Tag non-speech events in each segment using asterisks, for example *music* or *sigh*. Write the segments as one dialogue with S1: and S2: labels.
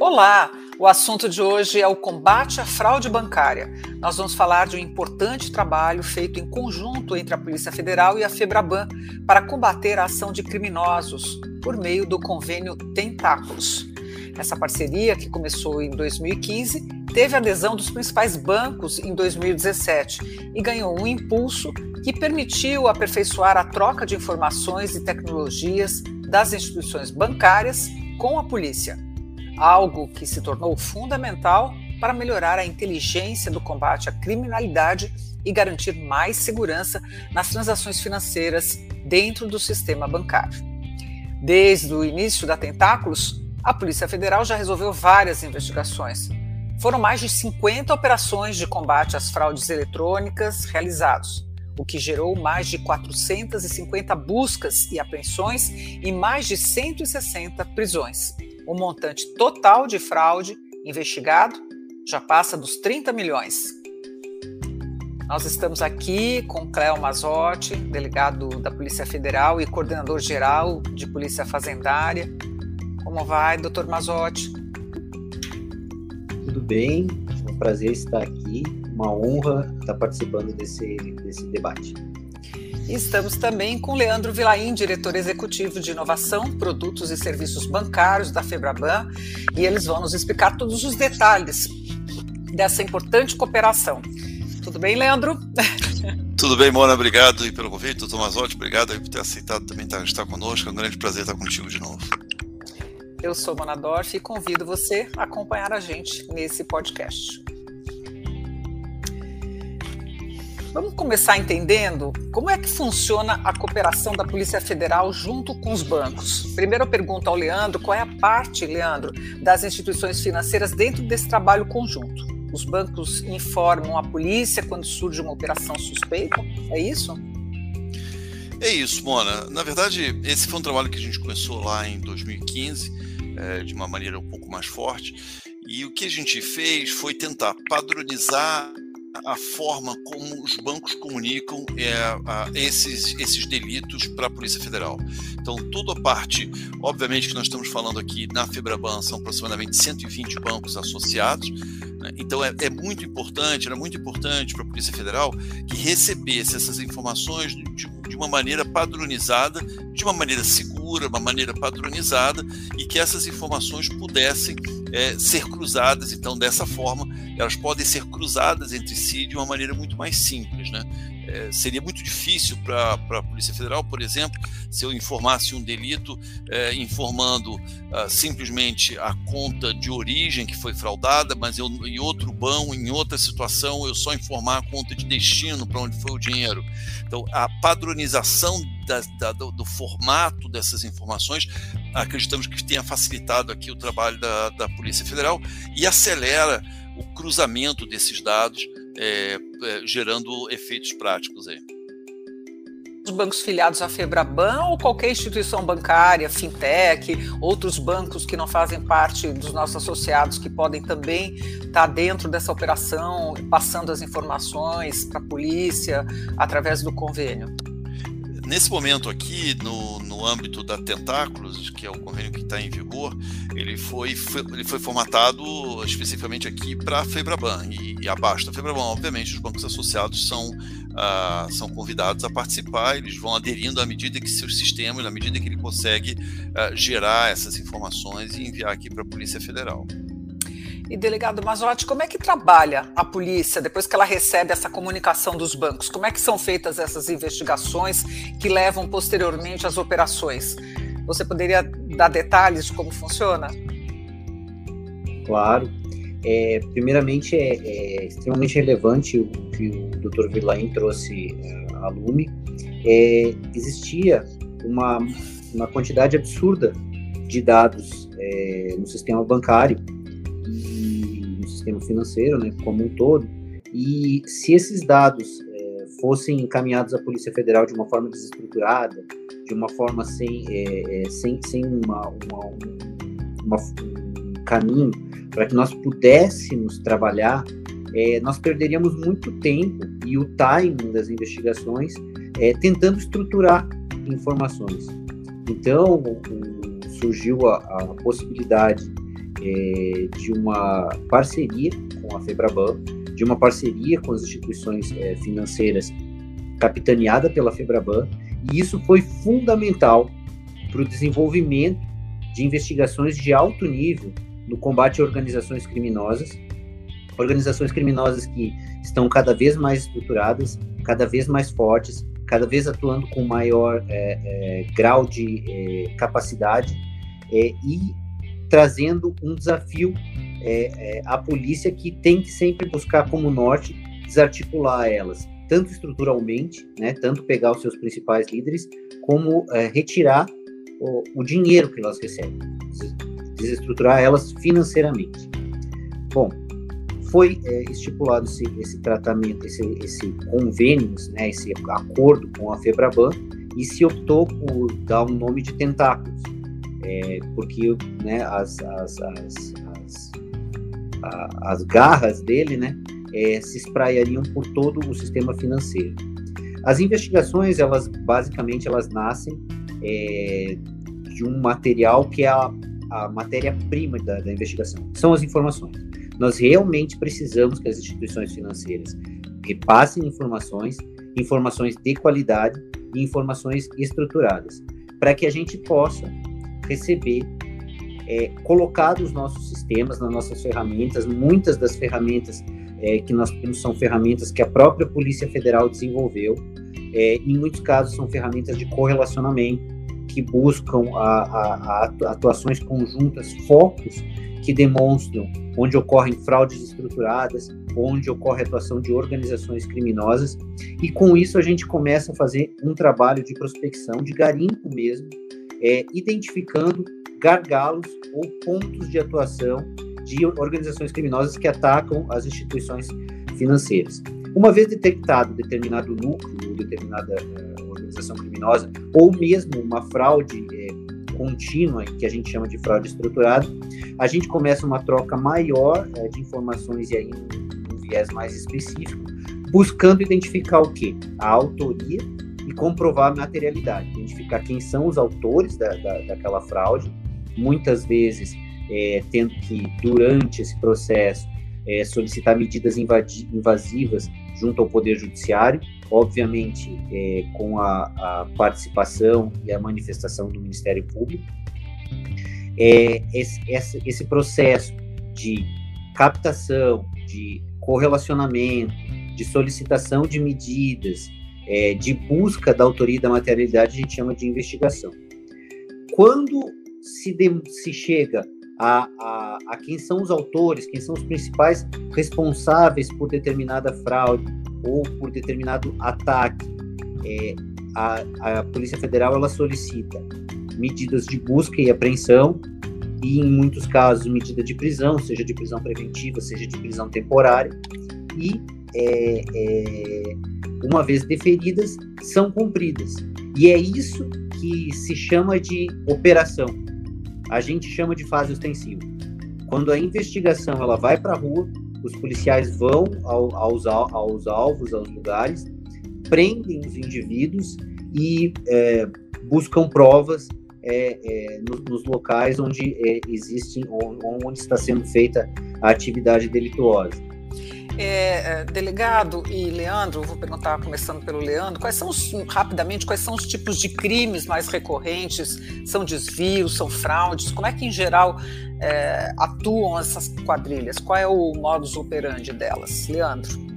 S1: Olá! O assunto de hoje é o combate à fraude bancária. Nós vamos falar de um importante trabalho feito em conjunto entre a Polícia Federal e a Febraban para combater a ação de criminosos por meio do convênio Tentáculos. Essa parceria, que começou em 2015, teve adesão dos principais bancos em 2017 e ganhou um impulso que permitiu aperfeiçoar a troca de informações e tecnologias das instituições bancárias com a polícia algo que se tornou fundamental para melhorar a inteligência do combate à criminalidade e garantir mais segurança nas transações financeiras dentro do sistema bancário. Desde o início da Tentáculos, a Polícia Federal já resolveu várias investigações. Foram mais de 50 operações de combate às fraudes eletrônicas realizados, o que gerou mais de 450 buscas e apreensões e mais de 160 prisões o montante total de fraude investigado já passa dos 30 milhões. Nós estamos aqui com Cléo Mazotti, delegado da Polícia Federal e coordenador geral de Polícia Fazendária. Como vai, doutor Mazotti?
S2: Tudo bem, é um prazer estar aqui, uma honra estar participando desse, desse debate.
S1: E estamos também com Leandro Vilaim, diretor executivo de inovação, produtos e serviços bancários da Febraban, e eles vão nos explicar todos os detalhes dessa importante cooperação. Tudo bem, Leandro? *laughs*
S3: Tudo bem, Mona, obrigado pelo convite. Doutor Mazotti, obrigado por ter aceitado também estar conosco. É um grande prazer estar contigo de novo.
S1: Eu sou Mona Dorf e convido você a acompanhar a gente nesse podcast. Vamos começar entendendo como é que funciona a cooperação da Polícia Federal junto com os bancos. Primeiro eu pergunto ao Leandro qual é a parte, Leandro, das instituições financeiras dentro desse trabalho conjunto. Os bancos informam a polícia quando surge uma operação suspeita? É isso?
S3: É isso, Mona. Na verdade, esse foi um trabalho que a gente começou lá em 2015, é, de uma maneira um pouco mais forte. E o que a gente fez foi tentar padronizar a forma como os bancos comunicam é, a, esses, esses delitos para a Polícia Federal. Então, toda a parte, obviamente que nós estamos falando aqui na Febraban, são aproximadamente 120 bancos associados, né? então é, é, muito importante, era muito importante para a Polícia Federal que recebesse essas informações de, de uma maneira padronizada, de uma maneira segura, uma maneira padronizada, e que essas informações pudessem é, ser cruzadas. Então, dessa forma, elas podem ser cruzadas entre si de uma maneira muito mais simples. Né? É, seria muito difícil para a Polícia Federal, por exemplo, se eu informasse um delito é, informando uh, simplesmente a conta de origem que foi fraudada, mas eu, em outro banco, em outra situação, eu só informar a conta de destino para onde foi o dinheiro. Então, a padronização da, da, do, do, formato dessas informações, acreditamos que tenha facilitado aqui o trabalho da, da Polícia Federal e acelera o cruzamento desses dados é, é, gerando efeitos práticos aí.
S1: Os bancos filiados à Febraban ou qualquer instituição bancária, fintech, outros bancos que não fazem parte dos nossos associados que podem também estar dentro dessa operação, passando as informações para a polícia através do convênio?
S3: Nesse momento aqui, no, no âmbito da Tentáculos, que é o convênio que está em vigor, ele foi, foi, ele foi formatado especificamente aqui para a Febraban e, e, abaixo da Febraban, obviamente, os bancos associados são, uh, são convidados a participar, eles vão aderindo à medida que seus sistemas, à medida que ele consegue uh, gerar essas informações e enviar aqui para a Polícia Federal.
S1: E delegado Mazotti, como é que trabalha a polícia depois que ela recebe essa comunicação dos bancos? Como é que são feitas essas investigações que levam posteriormente às operações? Você poderia dar detalhes de como funciona?
S2: Claro. É, primeiramente, é, é, extremamente relevante o que o Dr. Vilain trouxe é, à Lume. É, existia uma, uma quantidade absurda de dados é, no sistema bancário sistema financeiro, né, como um todo. E se esses dados é, fossem encaminhados à Polícia Federal de uma forma desestruturada, de uma forma sem, é, é, sem, sem uma, uma, uma, um caminho para que nós pudéssemos trabalhar, é, nós perderíamos muito tempo e o timing das investigações é, tentando estruturar informações. Então, surgiu a, a possibilidade é, de uma parceria com a Febraban, de uma parceria com as instituições é, financeiras capitaneada pela Febraban, e isso foi fundamental para o desenvolvimento de investigações de alto nível no combate a organizações criminosas, organizações criminosas que estão cada vez mais estruturadas, cada vez mais fortes, cada vez atuando com maior é, é, grau de é, capacidade é, e trazendo um desafio é, é, à polícia que tem que sempre buscar como norte desarticular elas, tanto estruturalmente, né, tanto pegar os seus principais líderes, como retirar o, o dinheiro que elas recebem, desestruturar elas financeiramente. Bom, foi é, estipulado esse, esse, tratamento, esse, esse convênio, né, esse acordo com a Febraban, e se optou por dar um nome de tentáculos, é, porque né, as, as, as, as, a, as garras dele né, é, se espraiariam por todo o sistema financeiro. As investigações, elas basicamente elas nascem é, de um material que é a, a matéria-prima da, da investigação, são as informações. Nós realmente precisamos que as instituições financeiras repassem informações, informações de qualidade e informações estruturadas, para que a gente possa receber, é, colocar nos nossos sistemas, nas nossas ferramentas, muitas das ferramentas é, que nós temos são ferramentas que a própria Polícia Federal desenvolveu, é, em muitos casos são ferramentas de correlacionamento, que buscam a, a, a atuações conjuntas, focos que demonstram onde ocorrem fraudes estruturadas, onde ocorre atuação de organizações criminosas, e com isso a gente começa a fazer um trabalho de prospecção, de garimpo mesmo, é, identificando gargalos ou pontos de atuação de organizações criminosas que atacam as instituições financeiras. Uma vez detectado determinado núcleo, determinada uh, organização criminosa, ou mesmo uma fraude uh, contínua, que a gente chama de fraude estruturada, a gente começa uma troca maior uh, de informações e aí um, um viés mais específico, buscando identificar o que? A autoria e comprovar a materialidade, identificar quem são os autores da, da, daquela fraude, muitas vezes é, tendo que, durante esse processo, é, solicitar medidas invasivas junto ao Poder Judiciário, obviamente é, com a, a, participação e a manifestação do Ministério Público. É, esse, esse, esse processo de captação, de correlacionamento, de solicitação de medidas, é, de busca da autoria e da materialidade, a gente chama de investigação. Quando se, de, se chega a, a, a, quem são os autores, quem são os principais responsáveis por determinada fraude ou por determinado ataque. É, a, a Polícia Federal ela solicita medidas de busca e apreensão e, em muitos casos, medida de prisão, seja de prisão preventiva, seja de prisão temporária, e, é, é, uma vez deferidas, são cumpridas. E é isso que se chama de operação a gente chama de fase ostensiva. Quando a investigação ela vai para a rua, os policiais vão ao, aos, aos alvos, aos lugares, prendem os indivíduos e é, buscam provas é, é, nos, nos, locais onde é, existem, onde está sendo feita a atividade delituosa.
S1: É, é, delegado e Leandro, vou perguntar, começando pelo Leandro, quais são os, rapidamente, quais são os tipos de crimes mais recorrentes? São desvios, são fraudes? Como é que, em geral, é, atuam essas quadrilhas? Qual é o modus operandi delas? Leandro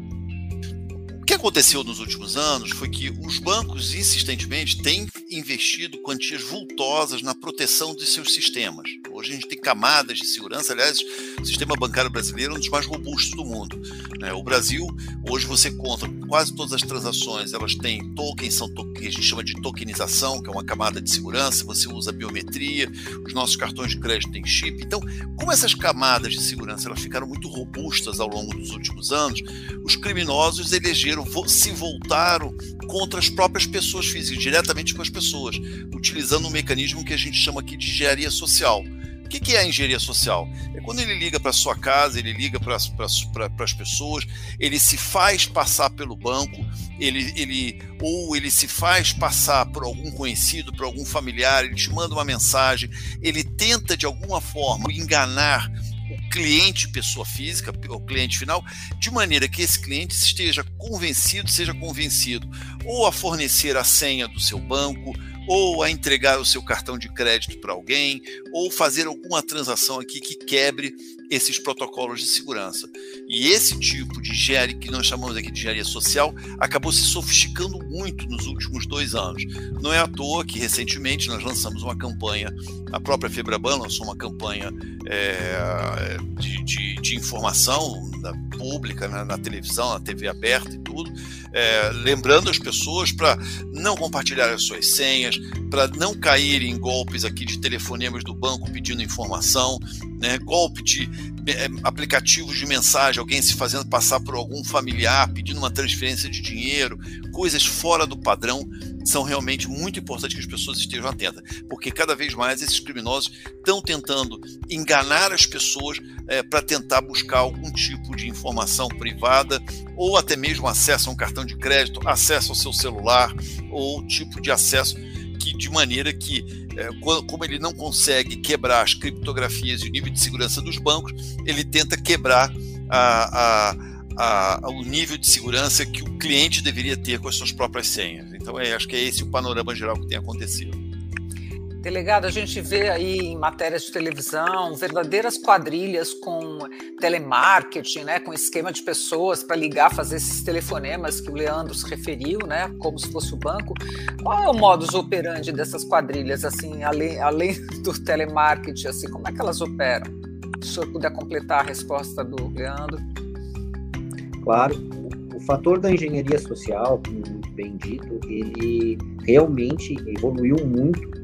S3: que aconteceu nos últimos anos foi que os bancos insistentemente têm investido quantias vultosas na proteção de seus sistemas. Hoje a gente tem camadas de segurança, aliás, o sistema bancário brasileiro é um dos mais robustos do mundo. Né? O Brasil, hoje você conta quase todas as transações, elas têm tokens, são que a gente chama de tokenização, que é uma camada de segurança, você usa biometria, os nossos cartões de crédito têm chip. Então, como essas camadas de segurança elas ficaram muito robustas ao longo dos últimos anos, os criminosos elegeram se voltaram contra as próprias pessoas físicas, diretamente com as pessoas, utilizando um mecanismo que a gente chama aqui de engenharia social. Que, que é a engenharia social? É quando ele liga para sua casa, ele liga para as pessoas, ele se faz passar pelo banco, ele, ele ou ele se faz passar por algum conhecido, por algum familiar, ele te manda uma mensagem, ele tenta de alguma forma enganar o cliente pessoa física, o cliente final, de maneira que esse cliente esteja convencido, seja convencido ou a fornecer a senha do seu banco, ou a entregar o seu cartão de crédito para alguém, ou fazer alguma transação aqui que quebre esses protocolos de segurança. E esse tipo de engenharia, que nós chamamos aqui de engenharia social, acabou se sofisticando muito nos últimos dois anos. Não é à toa que, recentemente, nós lançamos uma campanha, a própria Febraban lançou uma campanha é, de, de, de, informação pública, né, na televisão, na TV aberta e tudo, é, lembrando as pessoas para não compartilhar as suas senhas, para não cair em golpes aqui de telefonemas do banco pedindo informação, né, golpe de é, aplicativos de mensagem, alguém se fazendo passar por algum familiar, pedindo uma transferência de dinheiro, coisas fora do padrão, são realmente muito importantes que as pessoas estejam atentas, porque cada vez mais esses criminosos estão tentando enganar as pessoas é, para tentar buscar algum tipo de informação privada ou até mesmo acesso a um cartão de crédito, acesso ao seu celular ou tipo de acesso que de maneira que é, como ele não consegue quebrar as criptografias e o nível de segurança dos bancos, ele tenta quebrar a, a, a, o nível de segurança que o cliente deveria ter com as suas próprias senhas. Então, é, acho que é esse o panorama geral que tem acontecido.
S1: Delegado, a gente vê aí em matérias de televisão verdadeiras quadrilhas com telemarketing, né, com esquema de pessoas para ligar, fazer esses telefonemas que o Leandro se referiu, né, como se fosse o banco. Qual é o modus operandi dessas quadrilhas, assim, além, além *laughs* do telemarketing, assim, como é que elas operam? Se o senhor puder completar a resposta do Leandro.
S2: Claro, o fator da engenharia social, como muito bem dito, ele realmente evoluiu muito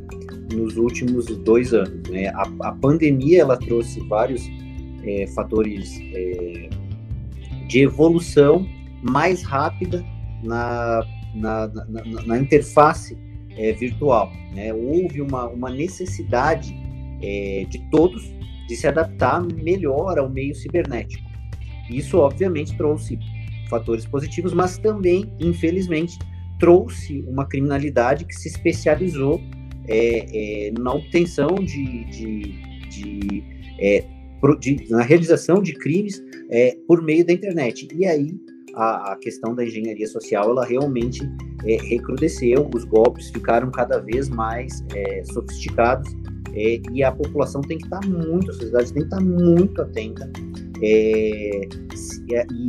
S2: nos últimos dois anos. Né? A, a pandemia ela trouxe vários é, fatores é, de evolução mais rápida na, na, na, na interface é, virtual. Né? Houve uma, uma necessidade é, de todos de se adaptar melhor ao meio cibernético. Isso, obviamente, trouxe fatores positivos, mas também, infelizmente, trouxe uma criminalidade que se especializou é, é, na obtenção de, de, de, é, de, na realização de crimes é, por meio da internet. E aí a, a questão da engenharia social ela realmente é, recrudesceu, os golpes ficaram cada vez mais é, sofisticados e a população tem que estar muito, a sociedade tem que estar muito atenta. e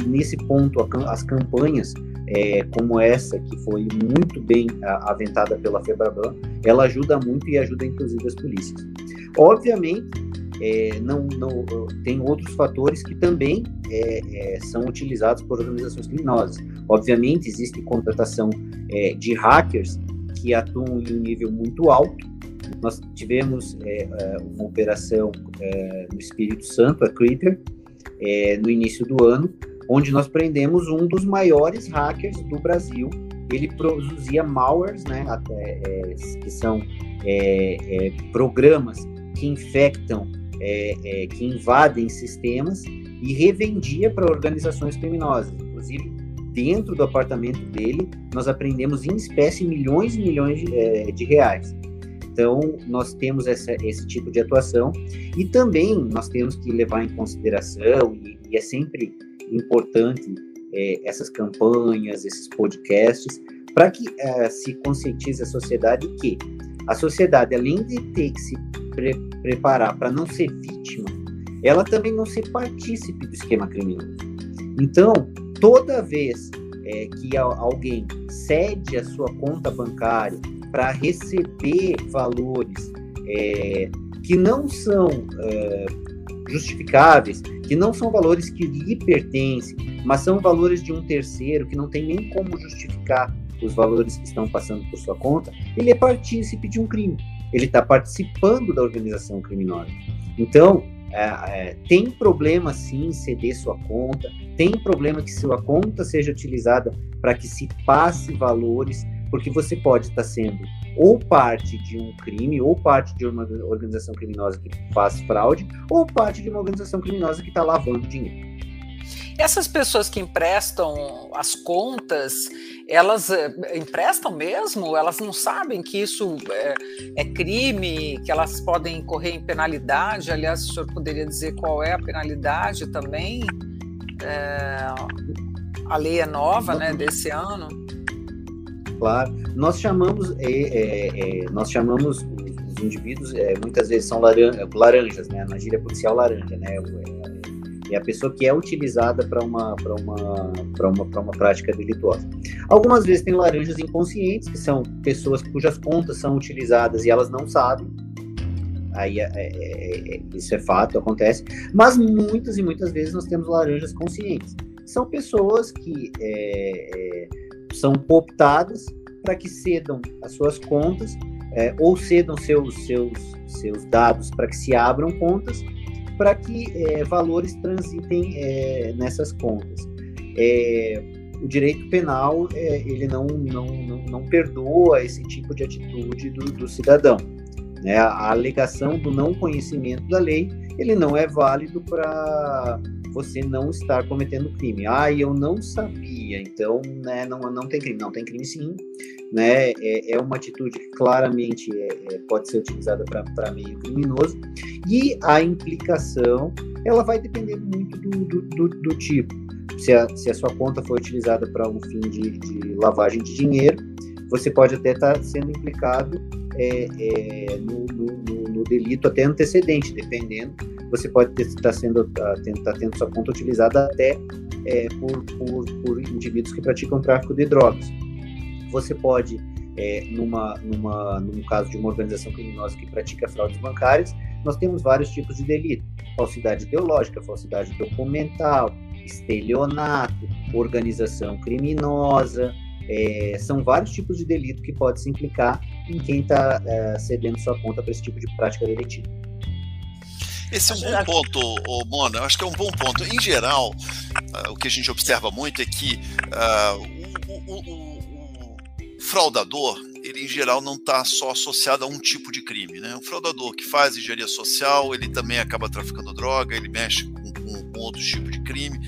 S2: nesse ponto, as campanhas é, como essa, que foi muito bem aventada pela FEBRABAN, ela ajuda muito e ajuda inclusive as polícias. Obviamente, é, não, não, tem outros fatores que também é, é, são utilizados por organizações criminosas. Obviamente, existe contratação é, de hackers que atuam em um nível muito alto. Nós tivemos é, uma operação no Espírito Santo, a Critter, no início do ano, onde nós prendemos um dos maiores hackers do Brasil. Ele produzia malwares, né, até, é, que são é, é, programas que infectam, é, é, que invadem sistemas e revendia para organizações criminosas. Inclusive, dentro do apartamento dele, nós aprendemos em espécie milhões e milhões de, de reais. Então, nós temos essa, esse tipo de atuação e também nós temos que levar em consideração, e, e é sempre importante é, essas campanhas, esses podcasts, para que é, se conscientize a sociedade que a sociedade, além de ter que se pre preparar para não ser vítima, ela também não ser partícipe do esquema criminoso. Então, toda vez é, que alguém cede a sua conta bancária para receber valores é, que não são é, justificáveis, que não são valores que lhe pertencem, mas são valores de um terceiro que não tem nem como justificar os valores que estão passando por sua conta, ele é partícipe de um crime. Ele está participando da organização criminosa. Então, é, é, tem problema sim ceder sua conta, tem problema que sua conta seja utilizada para que se passe valores, porque você pode estar tá sendo ou parte de um crime, ou parte de uma organização criminosa que faz fraude, ou parte de uma organização criminosa que está lavando dinheiro.
S1: Essas pessoas que emprestam as contas, elas é, emprestam mesmo? Elas não sabem que isso é, é, crime, que elas podem incorrer em penalidade? Aliás, o senhor poderia dizer qual é a penalidade também? É, a lei é nova, né, desse ano.
S2: Claro. Nós chamamos, é, nós chamamos os, os indivíduos, muitas vezes são laranjas, né? Na gíria policial laranja, né? É a pessoa que é utilizada para uma, uma, uma, uma prática delituosa. Algumas vezes tem laranjas inconscientes, que são pessoas cujas contas são utilizadas e elas não sabem. Aí é, é, é, isso é fato, acontece. Mas muitas e muitas vezes nós temos laranjas conscientes. São pessoas que é, é, são cooptadas para que cedam as suas contas é, ou cedam seus, seus, seus dados para que se abram contas para que é, valores transitem é, nessas contas. É, o direito penal é, ele não, não, não, não, perdoa esse tipo de atitude do, do cidadão. Né? A alegação do não conhecimento da lei ele não é válido para você não estar cometendo crime. Ah, eu não sabia, então né, não, não tem crime. Não tem crime sim. Né? É, é uma atitude que claramente é, é, pode ser utilizada para meio criminoso. E a implicação, ela vai depender muito do, do, do, do tipo. Se a, se a, sua conta foi utilizada para um fim de, de, lavagem de dinheiro, você pode até estar tá sendo implicado é, é, no, no, no, delito até antecedente, dependendo. Você pode estar tá sendo tá, tá tendo sua conta utilizada até é, por, por, por indivíduos que praticam tráfico de drogas. Você pode é, numa, numa, num caso de uma organização criminosa que pratica fraudes bancárias, nós temos vários tipos de delito: falsidade ideológica, falsidade documental, estelionato, organização criminosa. É, são vários tipos de delito que pode se implicar em quem está é, cedendo sua conta para esse tipo de prática delitiva.
S3: Esse é um bom ponto, oh, Mona. Eu acho que é um bom ponto. Em geral, uh, o que a gente observa muito é que uh, o, o, o, o fraudador ele em geral não está só associado a um tipo de crime. Né? O fraudador que faz engenharia social, ele também acaba traficando droga, ele mexe com, com, com outros tipos de crime.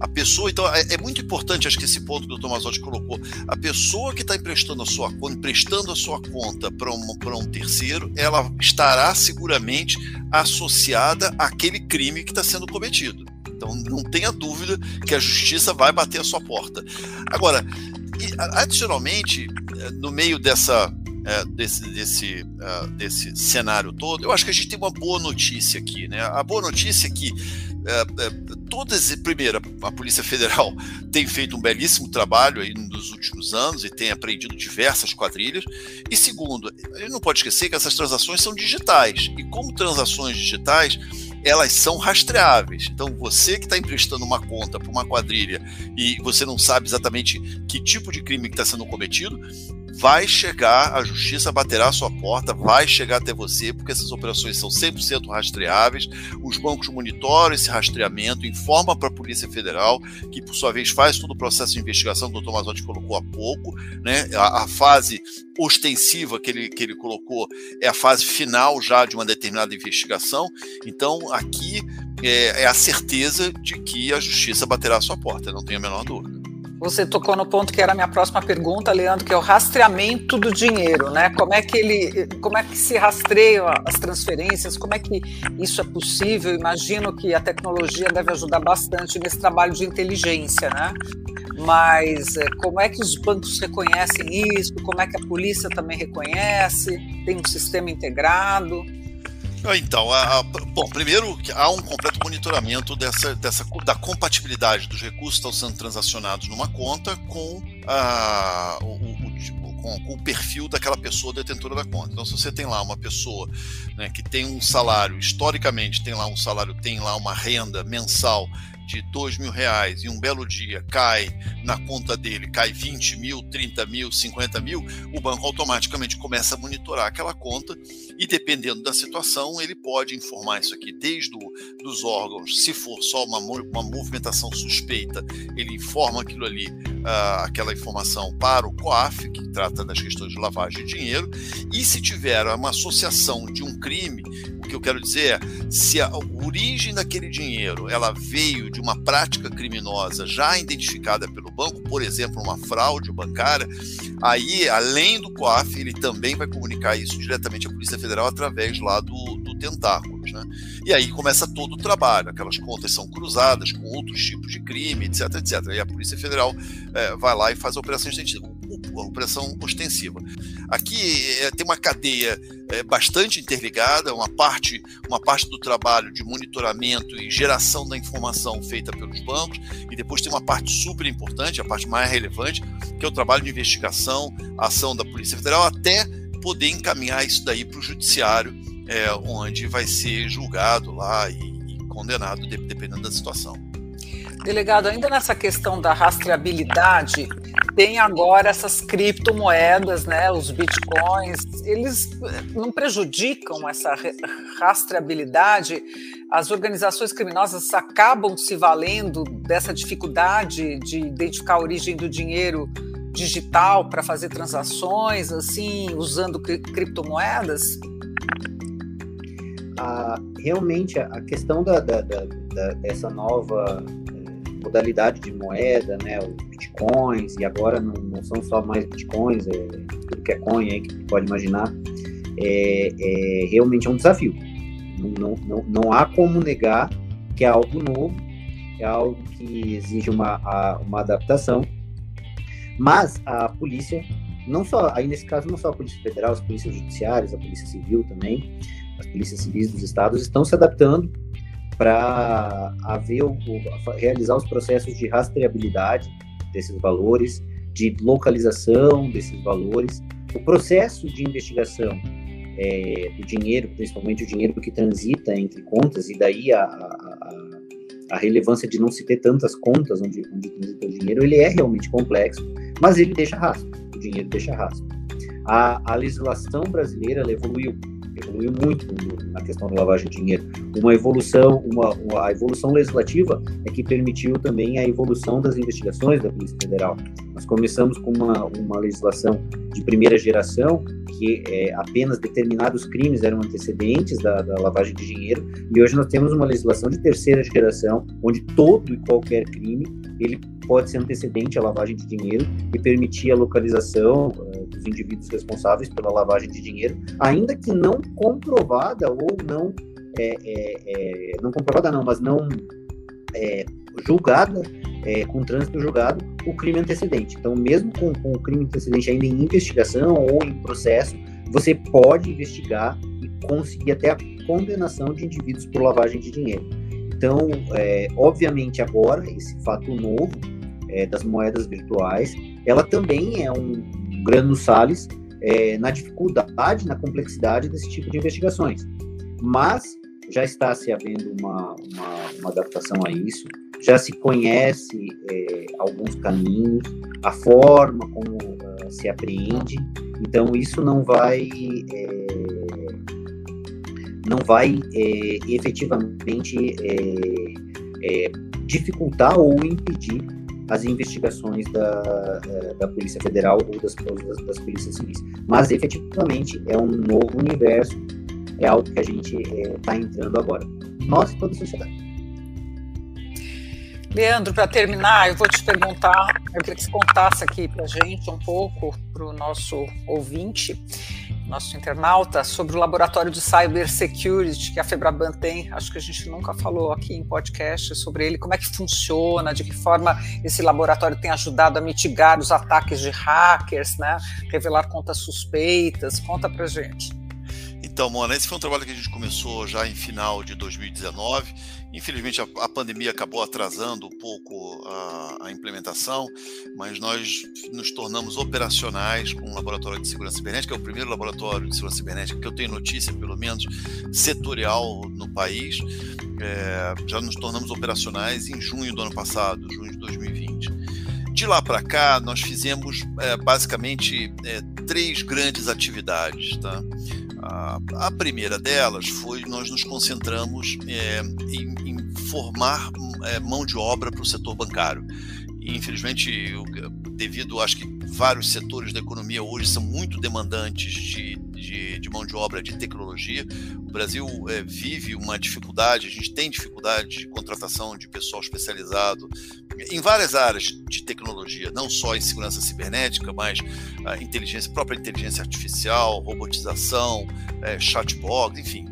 S3: A pessoa, então, é, é, muito importante, acho que esse ponto que o Tomasotti colocou, a pessoa que está emprestando a sua emprestando a sua conta para um, um terceiro, ela estará seguramente associada àquele crime que está sendo cometido. Então, não tenha dúvida que a justiça vai bater a sua porta. Agora, adicionalmente, eh, no meio dessa, é, desse, desse, uh, desse cenário todo, eu acho que a gente tem uma boa notícia aqui. Né? A boa notícia é que é, é, todas, primeiro, a Polícia Federal *laughs* tem feito um belíssimo trabalho aí nos últimos anos e tem apreendido diversas quadrilhas. E segundo, a gente não pode esquecer que essas transações são digitais. E como transações digitais, elas são rastreáveis. Então, você que está emprestando uma conta para uma quadrilha e você não sabe exatamente que tipo de crime está sendo cometido, vai chegar, a justiça baterá a sua porta, vai chegar até você, porque essas operações são 100% rastreáveis. Os bancos monitoram esse rastreamento, informam para a Polícia Federal, que por sua vez faz todo o processo de investigação que o Dr. Mazotti colocou há pouco. Né? A, a, fase ostensiva que ele, que ele colocou é a fase final já de uma determinada investigação. Então, aqui é, é a certeza de que a justiça baterá a sua porta, não tenho a menor dúvida.
S1: Você tocou no ponto que era a minha próxima pergunta, Leandro, que é o rastreamento do dinheiro, né? Como é que ele, como é que se rastreiam as transferências? Como é que isso é possível? Imagino que a tecnologia deve ajudar bastante nesse trabalho de inteligência, né? Mas eh, como é que os bancos reconhecem isso? Como é que a polícia também reconhece? Tem um sistema integrado?
S3: Ah, então, a, a, bom, primeiro há um completo monitoramento dessa, dessa, da compatibilidade dos recursos que estão sendo transacionados numa conta com, a, o, o, com, com, o perfil daquela pessoa detentora da conta. Então, se você tem lá uma pessoa né, que tem um salário, historicamente tem lá um salário, tem lá uma renda mensal de dois mil reais e um belo dia cai na conta dele, cai 20 mil, 30 mil, 50 mil, o banco automaticamente começa a monitorar aquela conta e dependendo da situação, ele pode informar isso aqui desde os órgãos, se for só uma, uma movimentação suspeita, ele informa aquilo ali uh, aquela informação para o COAF, que trata das questões de lavagem de dinheiro, e se tiver uma associação de um crime, o que eu quero dizer é, se a origem daquele dinheiro ela veio de uma prática criminosa já identificada pelo banco, por exemplo, uma fraude bancária, aí, além do COAF, ele também vai comunicar isso diretamente à Polícia Federal através lá do, Tentáculos. Né? E aí começa todo o trabalho, aquelas contas são cruzadas com outros tipos de crime, etc, etc. E a Polícia Federal é, vai lá e faz a operação extensiva, a operação ostensiva. Aqui é, tem uma cadeia é, bastante interligada, uma parte, uma parte do trabalho de monitoramento e geração da informação feita pelos bancos, e depois tem uma parte super importante, a parte mais relevante, que é o trabalho de investigação, a ação da Polícia Federal, até poder encaminhar isso daí para o judiciário, é, onde vai ser julgado lá e, e condenado, dependendo da situação.
S1: Delegado, ainda nessa questão da rastreabilidade, tem agora essas criptomoedas, né, os bitcoins, eles eh, não prejudicam essa rastreabilidade? As organizações criminosas acabam se valendo dessa dificuldade de identificar a origem do dinheiro digital para fazer transações, assim, usando criptomoedas?
S2: Ah, realmente, a questão da, da, da, dessa nova modalidade de moeda, né, os bitcoins, e agora não, não são só mais bitcoins, é, tudo que é coin aí que pode imaginar, é, é realmente é um desafio. Não, não, não há como negar que é algo novo, é algo que exige uma, uma adaptação, mas a polícia, não só, aí nesse caso não só a Polícia Federal, as polícias judiciárias, a Polícia Civil também, as polícias civis dos estados estão se adaptando para haver o, realizar os processos de rastreabilidade desses valores, de localização desses valores, o processo de investigação é, do dinheiro, principalmente o dinheiro que transita entre contas, e daí a, a, a, relevância de não se ter tantas contas onde, onde transita o dinheiro, ele é realmente complexo, mas ele deixa rastro, o dinheiro deixa rastro. A, a legislação brasileira evoluiu evoluiu muito na questão da lavagem de dinheiro. Uma evolução, uma, uma, a evolução legislativa é que permitiu também a evolução das investigações da Polícia Federal. Nós começamos com uma, uma legislação de primeira geração, que é, apenas determinados crimes eram antecedentes da, da lavagem de dinheiro, e hoje nós temos uma legislação de terceira geração, onde todo e qualquer crime ele pode ser antecedente à lavagem de dinheiro e permitir a localização uh, indivíduos responsáveis pela lavagem de dinheiro, ainda que não comprovada ou não é, é, é, não comprovada não, mas não é, julgada é, com trânsito julgado o crime antecedente. Então, mesmo com, com o crime antecedente ainda em investigação ou em processo, você pode investigar e conseguir até a condenação de indivíduos por lavagem de dinheiro. Então, é, obviamente, agora, esse fato novo é, das moedas virtuais, ela também é um grano sales é, na dificuldade, na complexidade desse tipo de investigações. Mas já está se havendo uma, uma, uma adaptação a isso, já se conhece é, alguns caminhos, a forma como uh, se apreende, então isso não vai é, não vai é, efetivamente é, dificultar ou impedir as investigações da, é, da Polícia Federal ou das, das, das polícias civis. Mas efetivamente é um novo universo, é algo que a gente está entrando agora. Nós toda a sociedade.
S1: Leandro, para terminar, eu vou te perguntar, eu queria que você contasse aqui para a gente um pouco, para o nosso ouvinte, nosso internauta, sobre o laboratório de cybersecurity que a Febraban tem. Acho que a gente nunca falou aqui em podcast sobre ele, como é que funciona, de que forma esse laboratório tem ajudado a mitigar os ataques de hackers, né? revelar contas suspeitas. Conta para gente.
S3: Então, Mona, esse foi um trabalho que a gente começou já em final de 2019. Infelizmente, a, a pandemia acabou atrasando um pouco a, a, implementação, mas nós nos tornamos operacionais com o Laboratório de Segurança Cibernética, é o primeiro laboratório de segurança cibernética que eu tenho notícia, pelo menos, setorial no país. É, já nos tornamos operacionais em junho do ano passado, junho de 2020. De lá para cá, nós fizemos é, basicamente é, três grandes atividades. Tá? A, primeira delas foi nós nos concentramos é, em, em, formar é, mão de obra para o setor bancário. e infelizmente, devido, acho que vários setores da economia hoje são muito demandantes de, de, de mão de obra de tecnologia. O Brasil é, vive uma dificuldade, a gente tem dificuldade de contratação de pessoal especializado em várias áreas de tecnologia, não só em segurança cibernética, mas a inteligência, própria inteligência artificial, robotização, é, chatbot, enfim,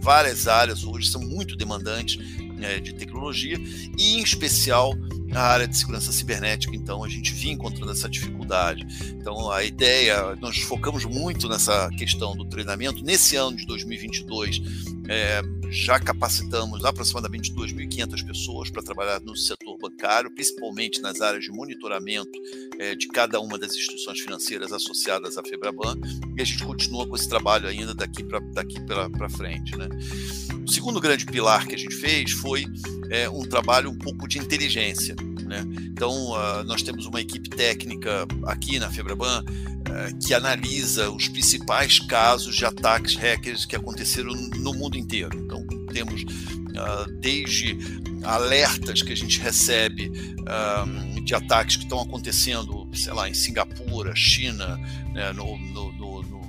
S3: várias áreas hoje são muito demandantes é, de tecnologia e, em especial, a área de segurança cibernética, então a gente vinha encontrando essa dificuldade. Então a ideia, nós focamos muito nessa questão do treinamento. Nesse ano de 2022, é, já capacitamos aproximadamente 2.500 pessoas para trabalhar no setor bancário, principalmente nas áreas de monitoramento é, de cada uma das instituições financeiras associadas à Febraban, e a gente continua com esse trabalho ainda daqui para daqui para frente. Né? O segundo grande pilar que a gente fez foi é, um trabalho um pouco de inteligência. Né? Então, uh, nós temos uma equipe técnica aqui na Febraban uh, que analisa os principais casos de ataques hackers que aconteceram no mundo inteiro. Então, temos uh, desde alertas que a gente recebe de ataques que estão acontecendo, sei lá, em Singapura, China, né, no, no, no, no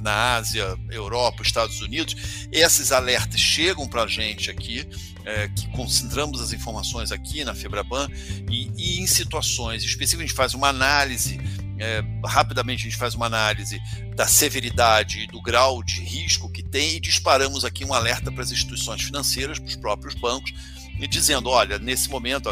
S3: na Ásia, Europa, Estados Unidos, esses alertas chegam para a gente aqui, é, que concentramos as informações aqui na Febraban, e, e em situações específicas a gente faz uma análise é, rapidamente a gente faz uma análise da severidade e do grau de risco que tem e disparamos aqui um alerta para as instituições financeiras, para os próprios bancos, e dizendo, olha, nesse momento,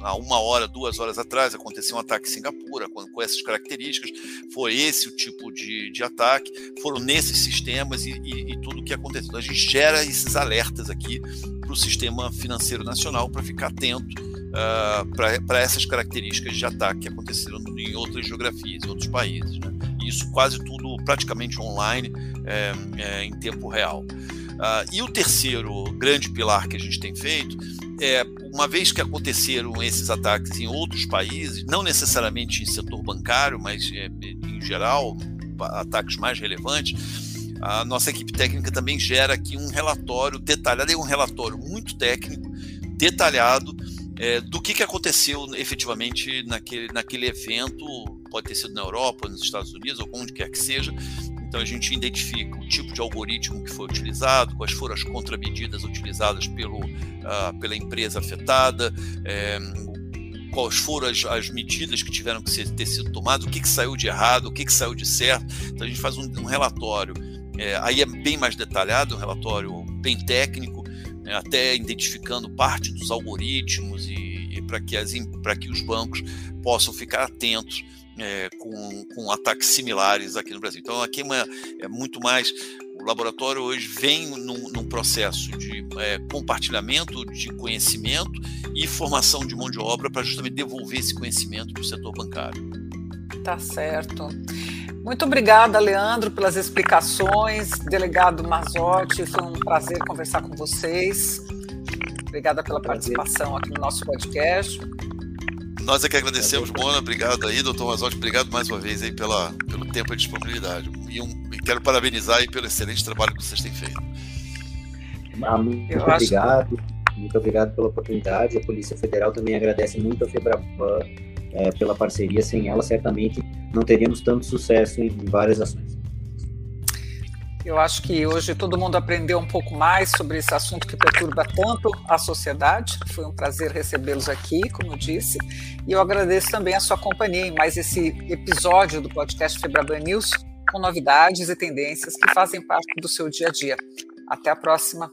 S3: há uma hora, duas horas atrás, aconteceu um ataque em Singapura com, com essas características, foi esse o tipo de, de ataque, foram nesses sistemas e, e, e tudo o que aconteceu. Então, a gente gera esses alertas aqui para o sistema financeiro nacional para ficar atento uh, para essas características de ataque que aconteceram em outras geografias, em outros países. Né? Isso quase tudo praticamente online, é, é, em tempo real. Uh, e o terceiro grande pilar que a gente tem feito é, uma vez que aconteceram esses ataques em outros países, não necessariamente em setor bancário, mas é, em geral, ataques mais relevantes, a nossa equipe técnica também gera aqui um relatório detalhado, é um relatório muito técnico, detalhado, é, do que, que aconteceu efetivamente naquele, naquele evento, pode ter sido na Europa, nos Estados Unidos, ou onde quer que seja, então a gente identifica o tipo de algoritmo que foi utilizado, quais foram as contramedidas utilizadas pelo, uh, pela empresa afetada, é, quais foram as, as, medidas que tiveram que ser, ter sido tomadas, o que, que saiu de errado, o que, que saiu de certo. Então a gente faz um, um relatório. É, aí é bem mais detalhado, um relatório bem técnico, né, até identificando parte dos algoritmos e, e para que, que os bancos possam ficar atentos é, com, com ataques similares aqui no Brasil. Então, aqui é, uma, é muito mais. O laboratório hoje vem num, num processo de é, compartilhamento de conhecimento e formação de mão de obra para justamente devolver esse conhecimento para o setor bancário.
S1: Tá certo. Muito obrigada, Leandro, pelas explicações. Delegado Mazotti, foi um prazer conversar com vocês. Obrigada pela participação aqui no nosso podcast.
S3: Nós é que agradecemos, Mona. Obrigado aí, doutor Mazotti. Obrigado mais uma vez aí pela, pelo tempo e disponibilidade. E, um, e quero parabenizar aí pelo excelente trabalho que vocês têm feito.
S2: Ah, muito Eu obrigado. Acho... Muito obrigado pela oportunidade. A Polícia Federal também agradece muito a Febraban é, pela parceria. Sem ela, certamente não teríamos tanto sucesso em várias ações.
S1: Eu acho que hoje todo mundo aprendeu um pouco mais sobre esse assunto que perturba tanto a sociedade. Foi um prazer recebê-los aqui, como eu disse. E eu agradeço também a sua companhia em mais esse episódio do podcast Febraban News, com novidades e tendências que fazem parte do seu dia a dia. Até a próxima.